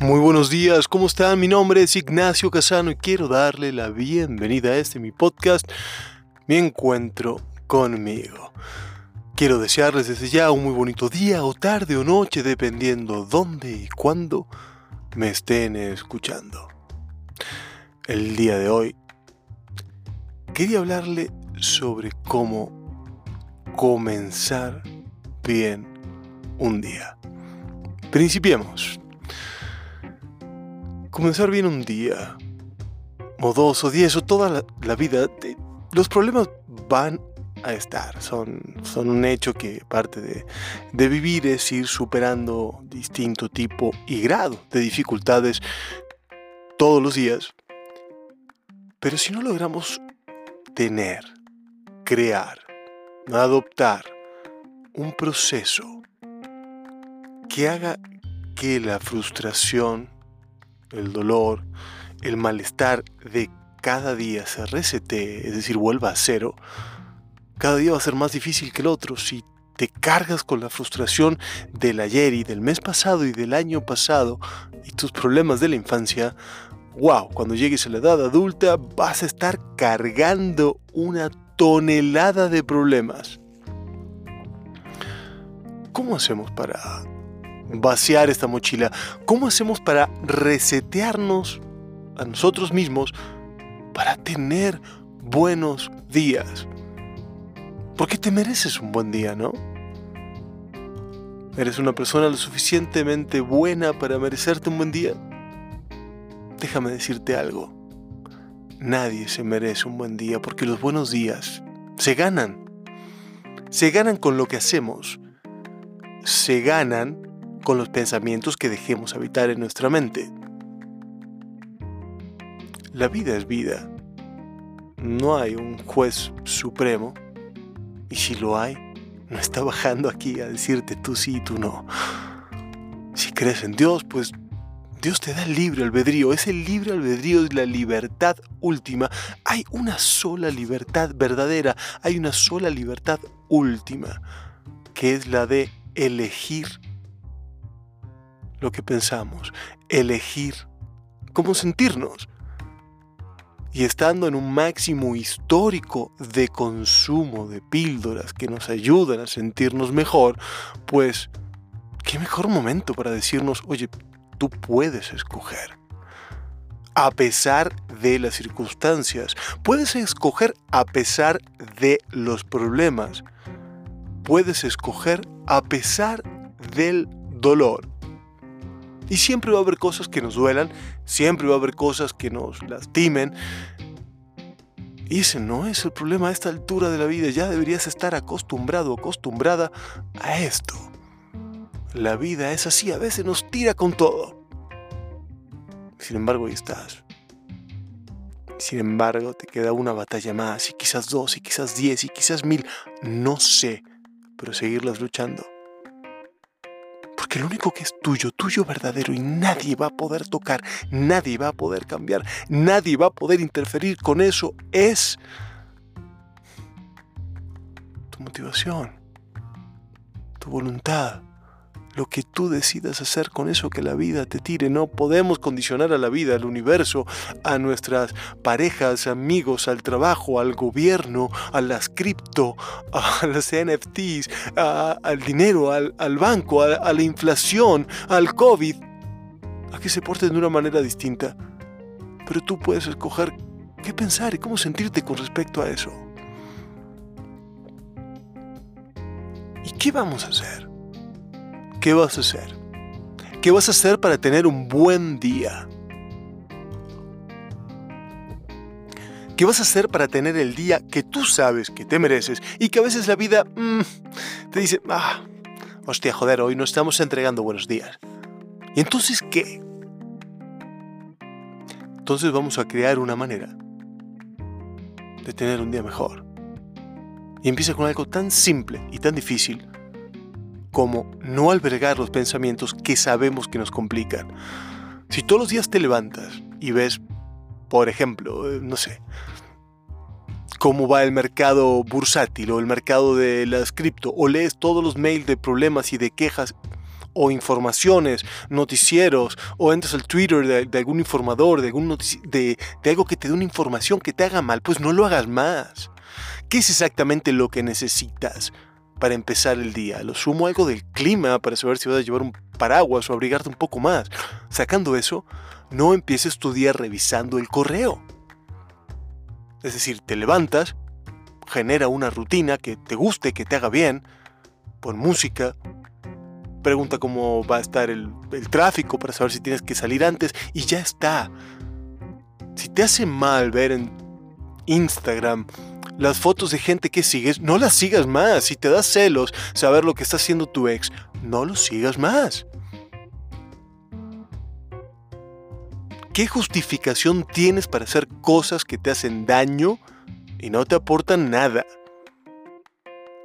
Muy buenos días, ¿cómo están? Mi nombre es Ignacio Casano y quiero darle la bienvenida a este mi podcast, Mi Encuentro conmigo. Quiero desearles desde ya un muy bonito día o tarde o noche, dependiendo dónde y cuándo me estén escuchando. El día de hoy quería hablarle sobre cómo comenzar bien un día. Principiemos. Comenzar bien un día, o dos, o diez, o toda la, vida, los problemas van a estar. Son, son un hecho que parte de, de vivir es ir superando distinto tipo y grado de dificultades todos los días. Pero si no logramos tener, crear, adoptar un proceso que haga que la frustración, el dolor, el malestar de cada día se resete, es decir, vuelva a cero, cada día va a ser más difícil que el otro. Si te cargas con la frustración del ayer y del mes pasado y del año pasado y tus problemas de la infancia, wow, cuando llegues a la edad adulta vas a estar cargando una tonelada de problemas. ¿Cómo hacemos para vaciar esta mochila? ¿Cómo hacemos para resetearnos a nosotros mismos para tener buenos días? Porque te mereces un buen día, ¿no? ¿Eres una persona lo suficientemente buena para merecerte un buen día? Déjame decirte algo. Nadie se merece un buen día porque los buenos días se ganan. Se ganan con lo que hacemos. Se ganan con los pensamientos que dejemos habitar en nuestra mente. La vida es vida. No hay un juez supremo. Y si lo hay, no está bajando aquí a decirte tú sí y tú no. Si crees en Dios, pues Dios te da el libre albedrío. Ese libre albedrío es la libertad última. Hay una sola libertad verdadera. Hay una sola libertad última, que es la de elegir lo que pensamos, elegir cómo sentirnos. Y estando en un máximo histórico de consumo de píldoras que nos ayudan a sentirnos mejor, pues, ¿qué mejor momento para decirnos, oye, tú puedes escoger? A pesar de las circunstancias, puedes escoger a pesar de los problemas, puedes escoger a pesar del dolor. Y siempre va a haber cosas que nos duelan, siempre va a haber cosas que nos lastimen. Y ese no es el problema a esta altura de la vida. Ya deberías estar acostumbrado, acostumbrada a esto. La vida es así, a veces nos tira con todo. Sin embargo, ahí estás. Sin embargo, te queda una batalla más, y quizás dos, y quizás diez, y quizás mil. No sé, pero seguirlas luchando. Porque lo único que es tuyo, tuyo verdadero y nadie va a poder tocar, nadie va a poder cambiar, nadie va a poder interferir con eso es tu motivación, tu voluntad lo que tú decidas hacer con eso que la vida te tire. No podemos condicionar a la vida, al universo, a nuestras parejas, amigos, al trabajo, al gobierno, a las cripto, a las NFTs, al dinero, al, banco, a, a la inflación, al COVID, a que se porten de una manera distinta. Pero tú puedes escoger qué pensar y cómo sentirte con respecto a eso. ¿Y qué vamos a hacer? ¿Qué vas a hacer? ¿Qué vas a hacer para tener un buen día? ¿Qué vas a hacer para tener el día que tú sabes que te mereces y que a veces la vida mm, te dice, ah, hostia, joder, hoy no estamos entregando buenos días? ¿Y entonces qué? Entonces vamos a crear una manera de tener un día mejor. Y empieza con algo tan simple y tan difícil como no albergar los pensamientos que sabemos que nos complican. Si todos los días te levantas y ves, por ejemplo, eh, no sé, cómo va el mercado bursátil o el mercado de las cripto, o lees todos los mails de problemas y de quejas, o informaciones, noticieros, o entras al Twitter de, algún informador, de, algún de, de algo que te dé una información que te haga mal, pues no lo hagas más. ¿Qué es exactamente lo que necesitas para empezar el día? Lo sumo algo del clima para saber si vas a llevar un paraguas o abrigarte un poco más. Sacando eso, no empieces tu día revisando el correo. Es decir, te levantas, genera una rutina que te guste, que te haga bien, pon música, pregunta cómo va a estar el, tráfico para saber si tienes que salir antes y ya está. Si te hace mal ver en Instagram las fotos de gente que sigues, no las sigas más. Si te da celos saber lo que está haciendo tu ex, no lo sigas más. ¿Qué justificación tienes para hacer cosas que te hacen daño y no te aportan nada?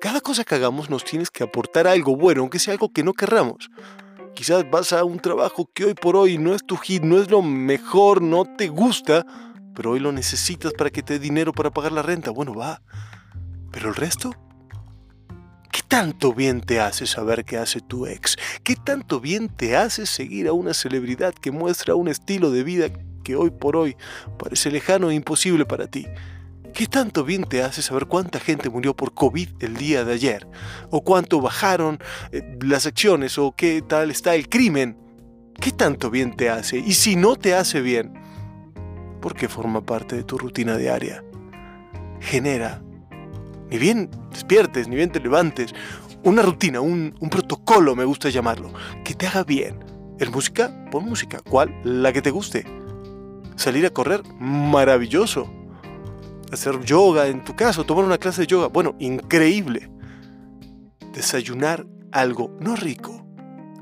Cada cosa que hagamos nos tienes que aportar algo bueno, aunque sea algo que no querramos. Quizás vas a un trabajo que hoy por hoy no es tu hit, no es lo mejor, no te gusta, pero hoy lo necesitas para que te dé dinero para pagar la renta. Bueno, va. Pero el resto, ¿Qué tanto bien te hace saber qué hace tu ex? ¿Qué tanto bien te hace seguir a una celebridad que muestra un estilo de vida que hoy por hoy parece lejano e imposible para ti? ¿Qué tanto bien te hace saber cuánta gente murió por COVID el día de ayer? ¿O cuánto bajaron eh, las acciones? ¿O qué tal está el crimen? ¿Qué tanto bien te hace? Y si no te hace bien, ¿por qué forma parte de tu rutina diaria? Genera ni bien despiertes, ni bien te levantes. Una rutina, un, protocolo, me gusta llamarlo, que te haga bien. ¿El música? Pon música. ¿Cuál? La que te guste. Salir a correr, maravilloso. Hacer yoga en tu casa, tomar una clase de yoga, bueno, increíble. Desayunar algo, no rico,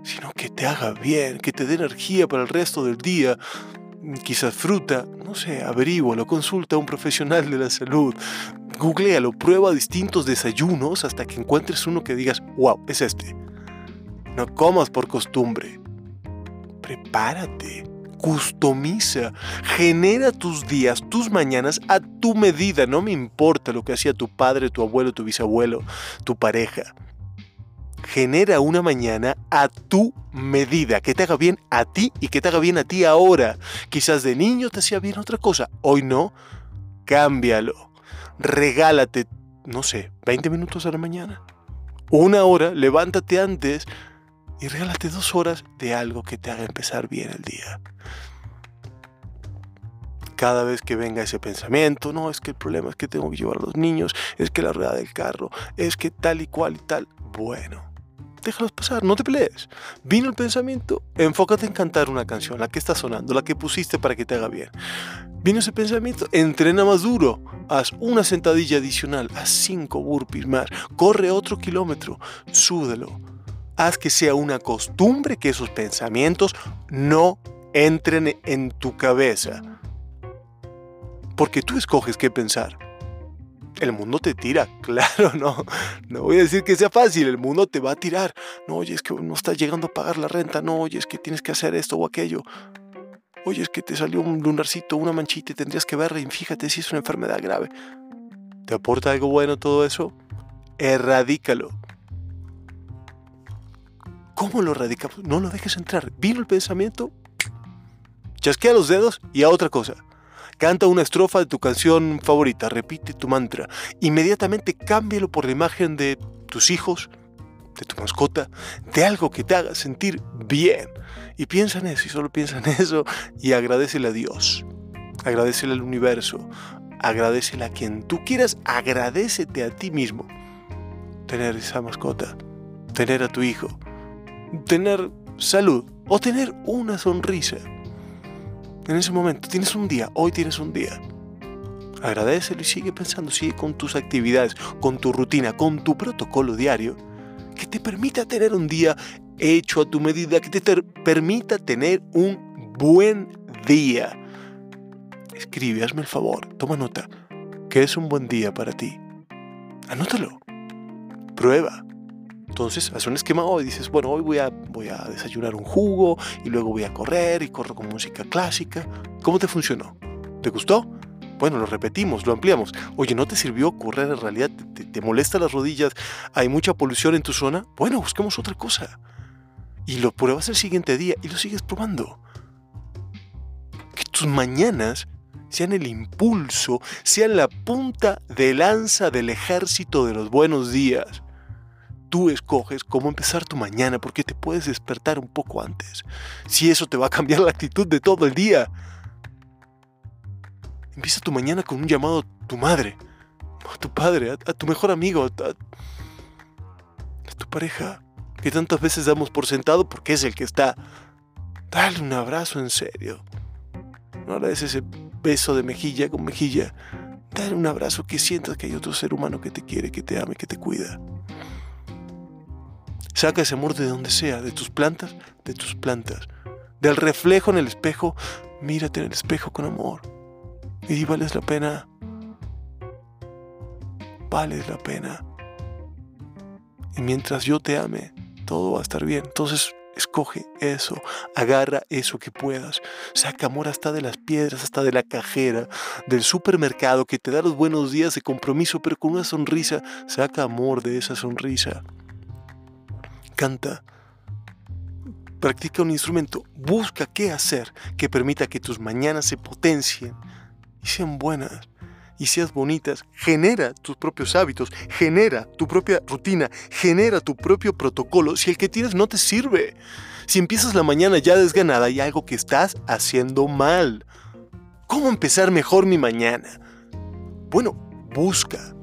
sino que te haga bien, que te dé energía para el resto del día. Quizás fruta, no sé, lo consulta a un profesional de la salud, googlealo, prueba distintos desayunos hasta que encuentres uno que digas, wow, es este. No comas por costumbre. Prepárate, customiza, genera tus días, tus mañanas a tu medida. No me importa lo que hacía tu padre, tu abuelo, tu bisabuelo, tu pareja. Genera una mañana a tu medida, que te haga bien a ti y que te haga bien a ti ahora. Quizás de niño te hacía bien otra cosa, hoy no. Cámbialo regálate, no sé, 20 minutos a la mañana. Una hora, levántate antes y regálate dos horas de algo que te haga empezar bien el día. Cada vez que venga ese pensamiento, no, es que el problema es que tengo que llevar a los niños, es que la rueda del carro, es que tal y cual y tal. Bueno, déjalos pasar, no te pelees. Vino el pensamiento, enfócate en cantar una canción, la que está sonando, la que pusiste para que te haga bien. Vino ese pensamiento, entrena más duro, haz una sentadilla adicional, haz cinco burpees más, corre otro kilómetro, súdelo. Haz que sea una costumbre que esos pensamientos no entren en tu cabeza. Porque tú escoges qué pensar el mundo te tira, claro, no, no voy a decir que sea fácil, el mundo te va a tirar. No, oye, es que no estás llegando a pagar la renta, no, oye, es que tienes que hacer esto o aquello. Oye, es que te salió un lunarcito, una manchita y tendrías que verla y fíjate si es una enfermedad grave. ¿Te aporta algo bueno todo eso? Erradícalo. ¿Cómo lo erradicamos? No lo dejes entrar. Vino el pensamiento, chasquea los dedos y a otra cosa. Canta una estrofa de tu canción favorita, repite tu mantra. Inmediatamente cámbialo por la imagen de tus hijos, de tu mascota, de algo que te haga sentir bien. Y piensa en eso, y solo piensa en eso, y agradecele a Dios, agradecele al universo, agradecele a quien tú quieras, agradecete a ti mismo. Tener esa mascota, tener a tu hijo, tener salud o tener una sonrisa en ese momento. Tienes un día, hoy tienes un día. Agradecelo y sigue pensando, sigue con tus actividades, con tu rutina, con tu protocolo diario, que te permita tener un día hecho a tu medida, que te permita tener un buen día. Escribe, hazme el favor, toma nota, que es un buen día para ti. Anótalo. Prueba. Entonces, haces un esquema hoy, dices, bueno, hoy voy a, voy a desayunar un jugo y luego voy a correr y corro con música clásica. ¿Cómo te funcionó? ¿Te gustó? Bueno, lo repetimos, lo ampliamos. Oye, ¿no te sirvió correr en realidad? ¿Te, te molesta las rodillas? ¿Hay mucha polución en tu zona? Bueno, busquemos otra cosa. y lo pruebas el siguiente día y lo sigues probando. Que tus mañanas sean el impulso, sean la punta de lanza del ejército de los buenos días. Tú escoges cómo empezar tu mañana porque te puedes despertar un poco antes. Si eso te va a cambiar la actitud de todo el día. Empieza tu mañana con un llamado a tu madre, a tu padre, a, tu mejor amigo, a, tu pareja, que tantas veces damos por sentado porque es el que está. Dale un abrazo en serio. No le ese beso de mejilla con mejilla. Dale un abrazo que sientas que hay otro ser humano que te quiere, que te ame, que te cuida. Saca ese amor de donde sea, de tus plantas, de tus plantas. Del reflejo en el espejo, mírate en el espejo con amor. Y vales la pena. Vales la pena. Y mientras yo te ame, todo va a estar bien. Entonces, Escoge eso, agarra eso que puedas. Saca amor hasta de las piedras, hasta de la cajera, del supermercado que te da los buenos días de compromiso, pero con una sonrisa. Saca amor de esa sonrisa. Canta. Practica un instrumento. Busca qué hacer que permita que tus mañanas se potencien y sean buenas y seas bonitas, genera tus propios hábitos, genera tu propia rutina, genera tu propio protocolo. Si el que tienes no te sirve, si empiezas la mañana ya desganada, hay algo que estás haciendo mal. ¿Cómo empezar mejor mi mañana? Bueno, busca,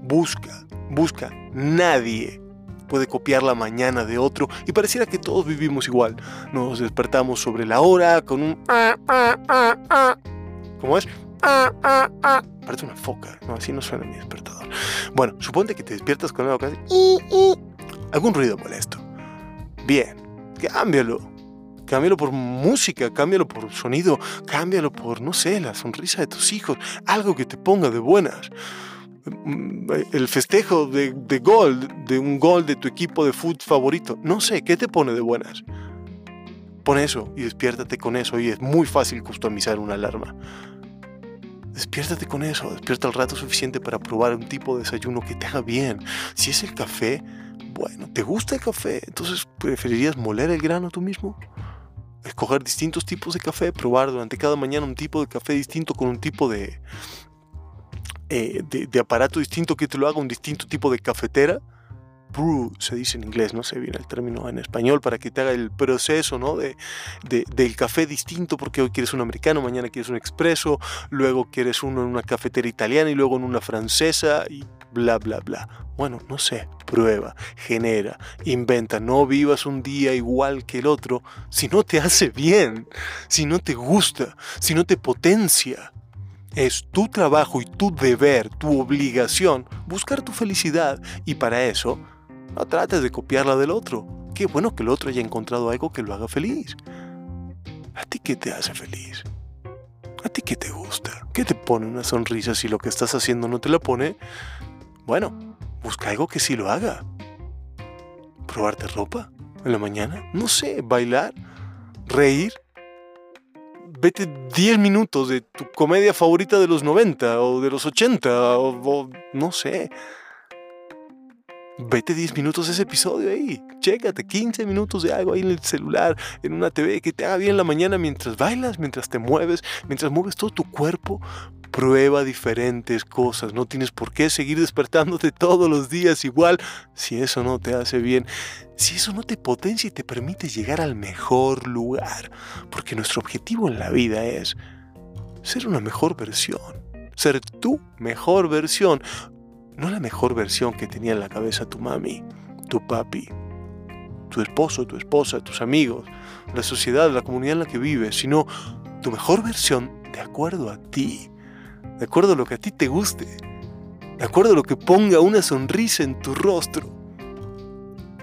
busca, busca. Nadie puede copiar la mañana de otro y pareciera que todos vivimos igual. Nos despertamos sobre la hora con un... Ah, ah, ah, ¿Cómo es? Parece una foca, no, así no suena mi despertador. Bueno, suponte que te despiertas con algo hace algún ruido molesto. Bien, cámbialo. Cámbialo por música, cámbialo por sonido, cámbialo por, no sé, la sonrisa de tus hijos, algo que te ponga de buenas. El festejo de, de gol, de un gol de tu equipo de fútbol favorito, no sé, ¿qué te pone de buenas? Pon eso y despiértate con eso y es muy fácil customizar una alarma. Despiértate con eso, despierta el rato suficiente para probar un tipo de desayuno que te haga bien. Si es el café, bueno, ¿te gusta el café? Entonces, ¿preferirías moler el grano tú mismo? Escoger distintos tipos de café, probar durante cada mañana un tipo de café distinto con un tipo de, eh, de aparato distinto que te lo haga un distinto tipo de cafetera brew, se dice en inglés, no sé bien el término en español, para que te haga el proceso ¿no? de, del café distinto, porque hoy quieres un americano, mañana quieres un expreso, luego quieres uno en una cafetera italiana y luego en una francesa y bla, bla, bla. Bueno, no sé, prueba, genera, inventa, no vivas un día igual que el otro si no te hace bien, si no te gusta, si no te potencia. Es tu trabajo y tu deber, tu obligación, buscar tu felicidad y para eso no trates de copiarla del otro. Qué bueno que el otro haya encontrado algo que lo haga feliz. ¿A ti qué te hace feliz? ¿A ti qué te gusta? ¿Qué te pone una sonrisa si lo que estás haciendo no te la pone? Bueno, busca algo que sí lo haga. ¿Probarte ropa en la mañana? No sé, bailar, reír. Vete 10 minutos de tu comedia favorita de los 90 o de los 80 o, no sé vete 10 minutos ese episodio ahí. Chécate 15 minutos de algo ahí en el celular, en una TV que te haga bien la mañana mientras bailas, mientras te mueves, mientras mueves todo tu cuerpo. Prueba diferentes cosas. No tienes por qué seguir despertándote todos los días igual si eso no te hace bien. Si eso no te potencia y te permite llegar al mejor lugar. Porque nuestro objetivo en la vida es ser una mejor versión. Ser tu mejor versión no la mejor versión que tenía en la cabeza tu mami, tu papi, tu esposo, tu esposa, tus amigos, la sociedad, la comunidad en la que vives, sino tu mejor versión de acuerdo a ti, de acuerdo a lo que a ti te guste, de acuerdo a lo que ponga una sonrisa en tu rostro.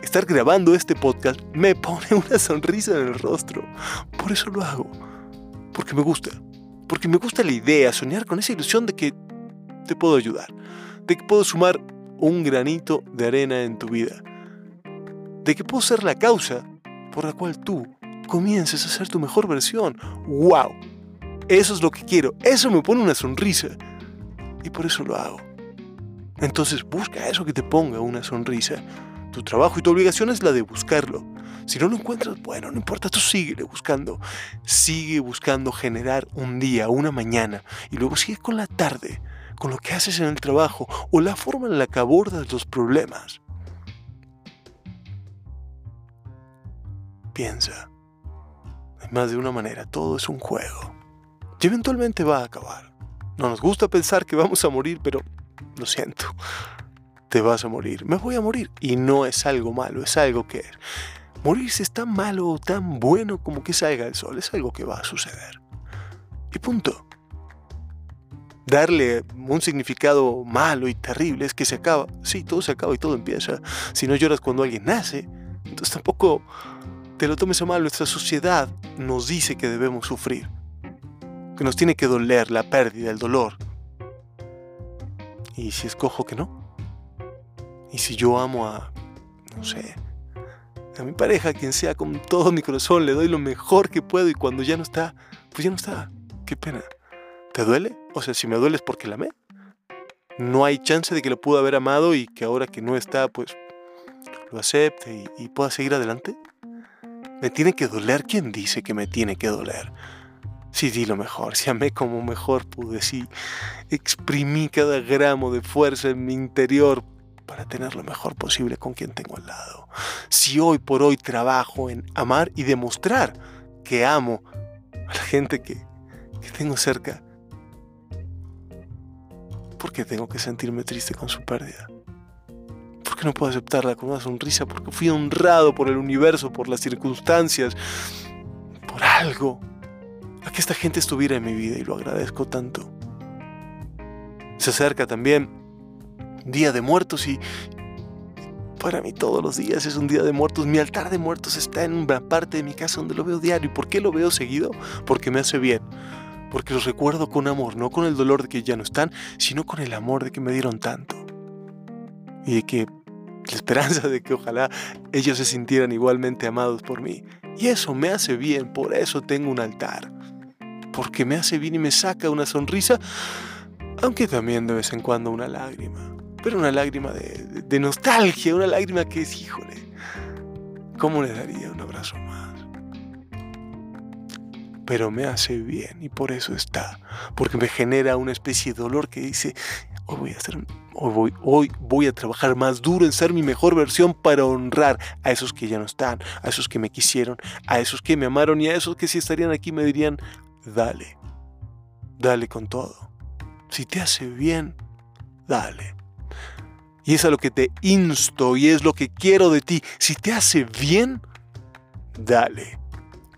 Estar grabando este podcast me pone una sonrisa en el rostro. Por eso lo hago. Porque me gusta. Porque me gusta la idea, soñar con esa ilusión de que te puedo ayudar de que puedo sumar un granito de arena en tu vida, de que puedo ser la causa por la cual tú comiences a ser tu mejor versión. ¡Wow! Eso es lo que quiero, eso me pone una sonrisa y por eso lo hago. Entonces busca eso que te ponga una sonrisa. Tu trabajo y tu obligación es la de buscarlo. Si no lo encuentras, bueno, no importa, tú sigue buscando. Sigue buscando generar un día, una mañana, y luego sigue con la tarde, con lo que haces en el trabajo o la forma en la que abordas los problemas. Piensa, de más de una manera, todo es un juego. Y eventualmente va a acabar. No nos gusta pensar que vamos a morir, pero lo siento, te vas a morir. Me voy a morir. Y no es algo malo, es algo que morirse es tan malo o tan bueno como que salga el sol. Es algo que va a suceder. Y punto. Darle un significado malo y terrible es que se acaba. Sí, todo se acaba y todo empieza. Si no lloras cuando alguien nace, entonces tampoco te lo tomes a mal. Nuestra sociedad nos dice que debemos sufrir que nos tiene que doler la pérdida, el dolor. ¿Y si escojo que no? ¿Y si yo amo a, no sé, a mi pareja, quien sea, con todo mi corazón, le doy lo mejor que puedo y cuando ya no está, pues ya no está? Qué pena. ¿Te duele? O sea, si me duele es porque la amé. No hay chance de que lo pudo haber amado y que ahora que no está, pues lo acepte y, y pueda seguir adelante. Me tiene que doler. ¿Quién dice que me tiene que doler? Sí di lo mejor, si amé como mejor pude, sí exprimí cada gramo de fuerza en mi interior para tener lo mejor posible con quien tengo al lado. Si hoy por hoy trabajo en amar y demostrar que amo a la gente que, que tengo cerca, ¿por qué tengo que sentirme triste con su pérdida? ¿Por qué no puedo aceptarla con una sonrisa? Porque fui honrado por el universo, por las circunstancias, por algo que esta gente estuviera en mi vida y lo agradezco tanto. Se acerca también Día de Muertos y para mí todos los días es un Día de Muertos. Mi altar de muertos está en una parte de mi casa donde lo veo diario. ¿Y por qué lo veo seguido? Porque me hace bien. Porque los recuerdo con amor, no con el dolor de que ya no están, sino con el amor de que me dieron tanto. Y de que la esperanza de que ojalá ellos se sintieran igualmente amados por mí. Y eso me hace bien, por eso tengo un altar porque me hace bien y me saca una sonrisa, aunque también de vez en cuando una lágrima, pero una lágrima de, nostalgia, una lágrima que es, híjole, ¿cómo le daría un abrazo más? Pero me hace bien y por eso está, porque me genera una especie de dolor que dice, hoy voy a hacer Hoy voy, a trabajar más duro en ser mi mejor versión para honrar a esos que ya no están, a esos que me quisieron, a esos que me amaron y a esos que si estarían aquí me dirían, dale. Dale con todo. Si te hace bien, dale. Y es a lo que te insto y es lo que quiero de ti. Si te hace bien, dale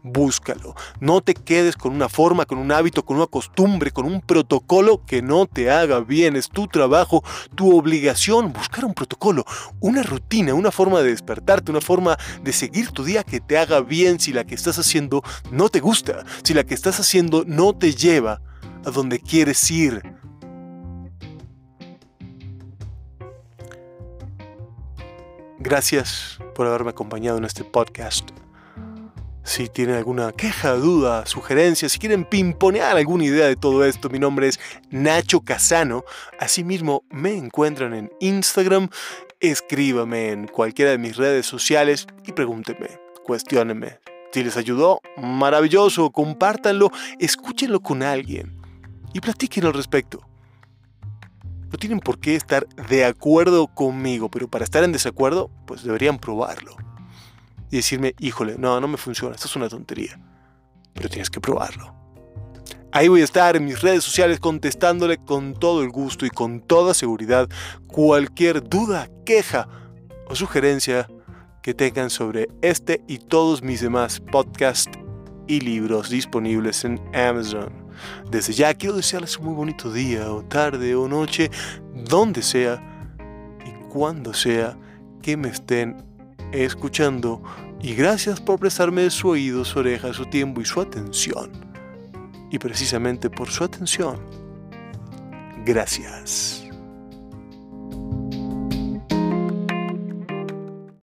búscalo. No te quedes con una forma, con un hábito, con una costumbre, con un protocolo que no te haga bien. Es tu trabajo, tu obligación buscar un protocolo, una rutina, una forma de despertarte, una forma de seguir tu día que te haga bien si la que estás haciendo no te gusta, si la que estás haciendo no te lleva a donde quieres ir. Gracias por haberme acompañado en este podcast. Si tienen alguna queja, duda, sugerencia, si quieren pimponear alguna idea de todo esto, mi nombre es Nacho Casano. Asimismo, me encuentran en Instagram, escríbame en cualquiera de mis redes sociales y pregúntenme, cuestionenme. Si les ayudó, maravilloso, compártanlo, escúchenlo con alguien y platiquen al respecto. No tienen por qué estar de acuerdo conmigo, pero para estar en desacuerdo, pues deberían probarlo y decirme, híjole, no, no me funciona, esto es una tontería. Pero tienes que probarlo. Ahí voy a estar en mis redes sociales contestándole con todo el gusto y con toda seguridad cualquier duda, queja o sugerencia que tengan sobre este y todos mis demás podcasts y libros disponibles en Amazon. Desde ya quiero desearles un muy bonito día o tarde o noche, donde sea y cuando sea que me estén escuchando y gracias por prestarme su oído, su oreja, su tiempo y su atención. Y precisamente por su atención, gracias.